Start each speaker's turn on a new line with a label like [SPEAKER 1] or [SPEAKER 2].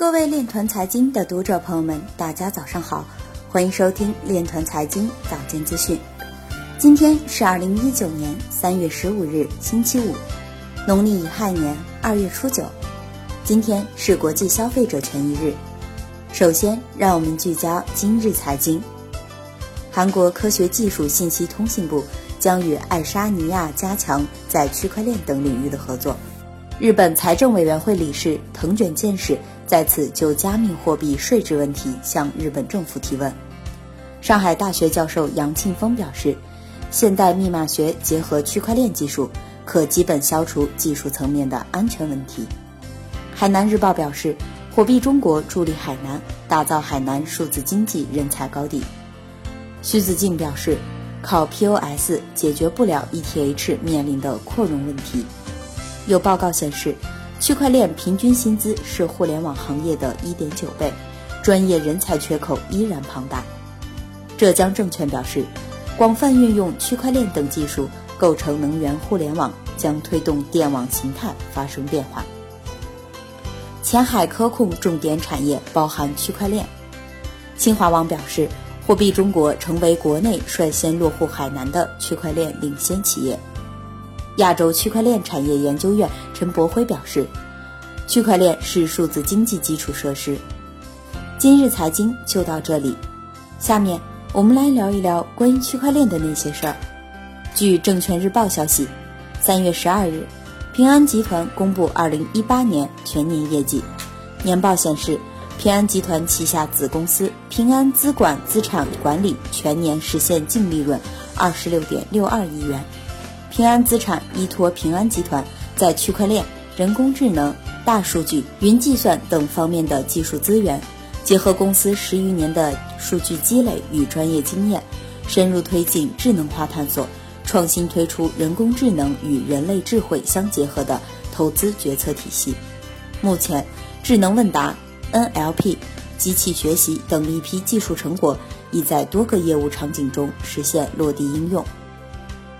[SPEAKER 1] 各位链团财经的读者朋友们，大家早上好，欢迎收听链团财经早间资讯。今天是二零一九年三月十五日，星期五，农历乙亥年二月初九。今天是国际消费者权益日。首先，让我们聚焦今日财经。韩国科学技术信息通信部将与爱沙尼亚加强在区块链等领域的合作。日本财政委员会理事藤卷健史再次就加密货币税制问题向日本政府提问。上海大学教授杨庆峰表示，现代密码学结合区块链技术，可基本消除技术层面的安全问题。海南日报表示，火币中国助力海南打造海南数字经济人才高地。徐子敬表示，靠 POS 解决不了 ETH 面临的扩容问题。有报告显示，区块链平均薪资是互联网行业的一点九倍，专业人才缺口依然庞大。浙江证券表示，广泛运用区块链等技术构成能源互联网，将推动电网形态发生变化。前海科控重点产业包含区块链。新华网表示。货币中国成为国内率先落户海南的区块链领先企业。亚洲区块链产业研究院陈博辉表示，区块链是数字经济基础设施。今日财经就到这里，下面我们来聊一聊关于区块链的那些事儿。据证券日报消息，三月十二日，平安集团公布二零一八年全年业绩，年报显示。平安集团旗下子公司平安资管资产管理全年实现净利润二十六点六二亿元。平安资产依托平安集团在区块链、人工智能、大数据、云计算等方面的技术资源，结合公司十余年的数据积累与专业经验，深入推进智能化探索，创新推出人工智能与人类智慧相结合的投资决策体系。目前，智能问答。NLP、机器学习等一批技术成果已在多个业务场景中实现落地应用。